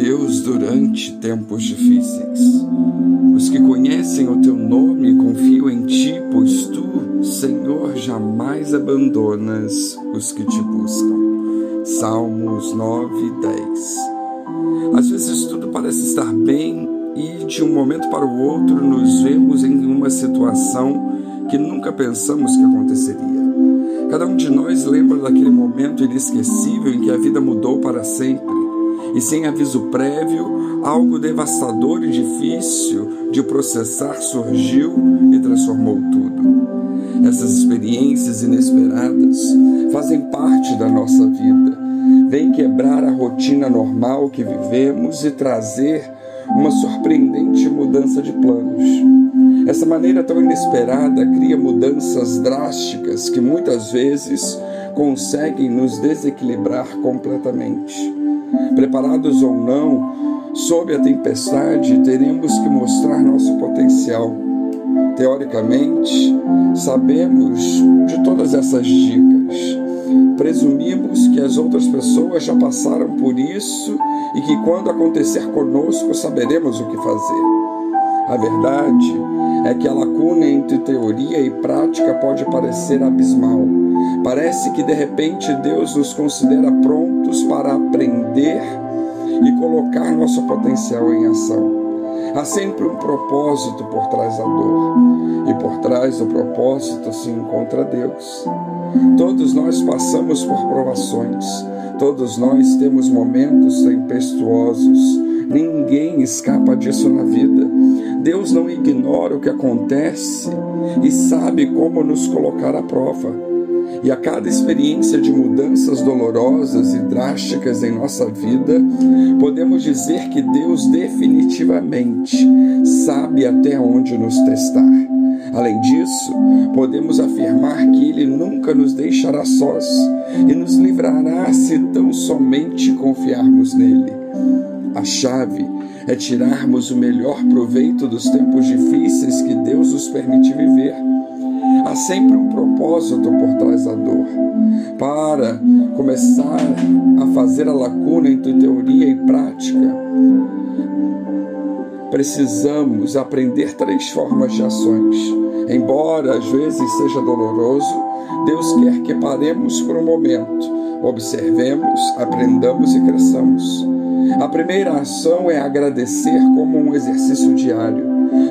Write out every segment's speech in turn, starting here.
Deus durante tempos difíceis. Os que conhecem o teu nome confiam em ti, pois tu, Senhor, jamais abandonas os que te buscam. Salmos 9, 10. Às vezes tudo parece estar bem e de um momento para o outro nos vemos em uma situação que nunca pensamos que aconteceria. Cada um de nós lembra daquele momento inesquecível em que a vida mudou para sempre e sem aviso prévio, algo devastador e difícil de processar surgiu e transformou tudo. Essas experiências inesperadas fazem parte da nossa vida, vêm quebrar a rotina normal que vivemos e trazer uma surpreendente mudança de planos. Essa maneira tão inesperada cria mudanças drásticas que muitas vezes conseguem nos desequilibrar completamente. Preparados ou não, sob a tempestade, teremos que mostrar nosso potencial. Teoricamente, sabemos de todas essas dicas. Presumimos que as outras pessoas já passaram por isso e que quando acontecer conosco saberemos o que fazer. A verdade é que a lacuna entre teoria e prática pode parecer abismal. Parece que de repente Deus nos considera prontos para aprender e colocar nosso potencial em ação. Há sempre um propósito por trás da dor, e por trás do propósito se encontra Deus. Todos nós passamos por provações, todos nós temos momentos tempestuosos, ninguém escapa disso na vida. Deus não ignora o que acontece e sabe como nos colocar à prova. E a cada experiência de mudanças dolorosas e drásticas em nossa vida, podemos dizer que Deus definitivamente sabe até onde nos testar. Além disso, podemos afirmar que Ele nunca nos deixará sós e nos livrará se tão somente confiarmos nele. A chave é tirarmos o melhor proveito dos tempos difíceis que Deus nos permite viver Há sempre um propósito por trás da dor. Para começar a fazer a lacuna entre teoria e prática, precisamos aprender três formas de ações. Embora às vezes seja doloroso, Deus quer que paremos por um momento, observemos, aprendamos e cresçamos. A primeira ação é agradecer como um exercício diário.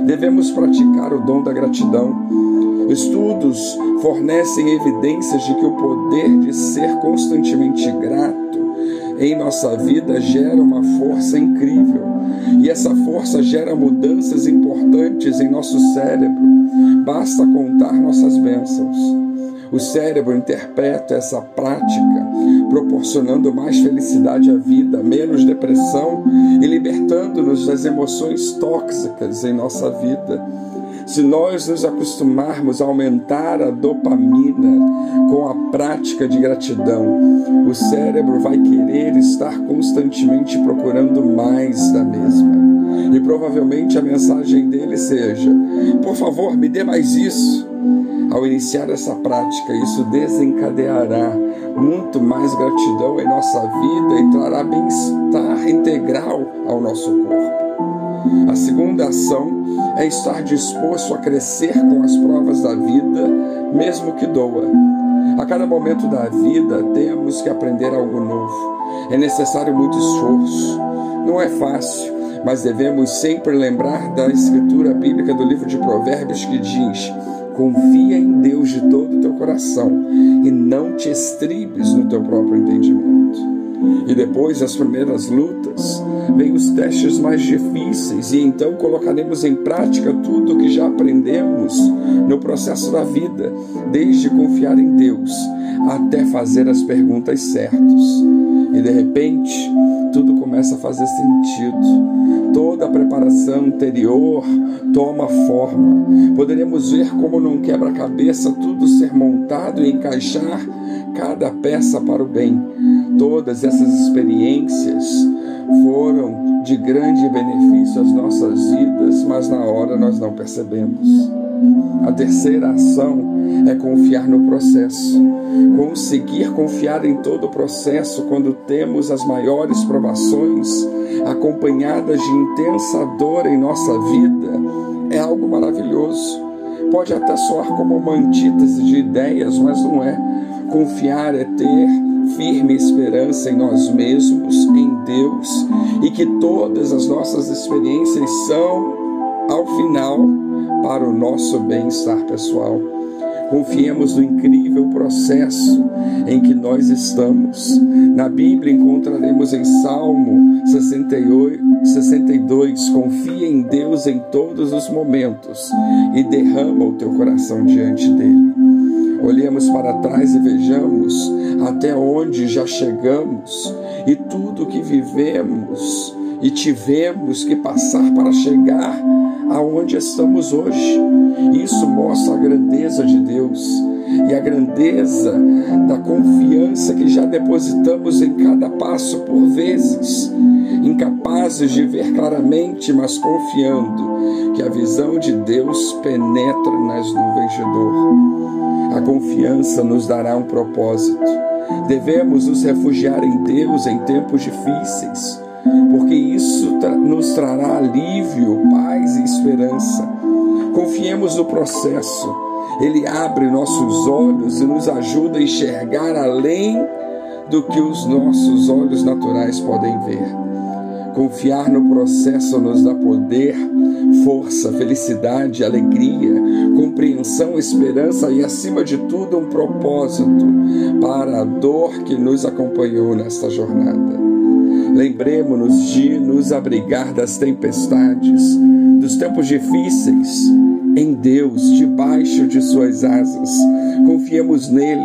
Devemos praticar o dom da gratidão Estudos fornecem evidências de que o poder de ser constantemente grato em nossa vida gera uma força incrível. E essa força gera mudanças importantes em nosso cérebro. Basta contar nossas bênçãos. O cérebro interpreta essa prática, proporcionando mais felicidade à vida, menos depressão e libertando-nos das emoções tóxicas em nossa vida. Se nós nos acostumarmos a aumentar a dopamina com a prática de gratidão, o cérebro vai querer estar constantemente procurando mais da mesma. E provavelmente a mensagem dele seja: por favor, me dê mais isso. Ao iniciar essa prática, isso desencadeará muito mais gratidão em nossa vida e trará bem-estar integral ao nosso corpo. A segunda ação é estar disposto a crescer com as provas da vida, mesmo que doa. A cada momento da vida temos que aprender algo novo. É necessário muito esforço. Não é fácil, mas devemos sempre lembrar da escritura bíblica do livro de Provérbios que diz: Confia em Deus de todo o teu coração e não te estribes no teu próprio entendimento. E depois das primeiras lutas, vem os testes mais difíceis, e então colocaremos em prática tudo o que já aprendemos no processo da vida, desde confiar em Deus até fazer as perguntas certas. E de repente, tudo começa a fazer sentido. Toda a preparação anterior toma forma. Poderemos ver como num quebra-cabeça tudo ser montado e encaixar cada peça para o bem. Todas essas experiências foram de grande benefício às nossas vidas, mas na hora nós não percebemos. A terceira ação é confiar no processo. Conseguir confiar em todo o processo quando temos as maiores provações, acompanhadas de intensa dor em nossa vida, é algo maravilhoso. Pode até soar como uma antítese de ideias, mas não é. Confiar é ter firme esperança em nós mesmos, em Deus, e que todas as nossas experiências são, ao final, para o nosso bem-estar pessoal. Confiemos no incrível processo em que nós estamos. Na Bíblia encontraremos em Salmo 68, 62: Confia em Deus em todos os momentos e derrama o teu coração diante dele. Olhemos para trás e vejamos até onde já chegamos e tudo que vivemos e tivemos que passar para chegar aonde estamos hoje. Isso mostra a grandeza de Deus e a grandeza da confiança que já depositamos em cada passo por vezes, incapazes de ver claramente, mas confiando que a visão de Deus penetra nas nuvens de dor. A confiança nos dará um propósito. Devemos nos refugiar em Deus em tempos difíceis porque isso nos trará alívio, paz e esperança. Confiemos no processo, ele abre nossos olhos e nos ajuda a enxergar além do que os nossos olhos naturais podem ver. Confiar no processo nos dá poder, força, felicidade, alegria, compreensão, esperança e, acima de tudo, um propósito para a dor que nos acompanhou nesta jornada. Lembremos-nos de nos abrigar das tempestades, dos tempos difíceis, em Deus, debaixo de Suas asas. Confiemos nele,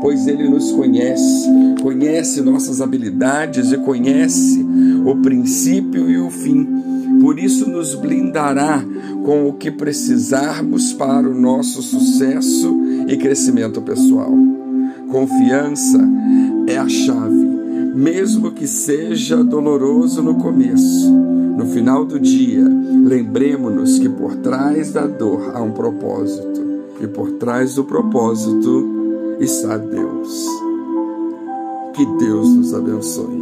pois ele nos conhece, conhece nossas habilidades e conhece o princípio e o fim. Por isso, nos blindará com o que precisarmos para o nosso sucesso e crescimento pessoal. Confiança é a chave mesmo que seja doloroso no começo. No final do dia, lembremos-nos que por trás da dor há um propósito, e por trás do propósito está Deus. Que Deus nos abençoe.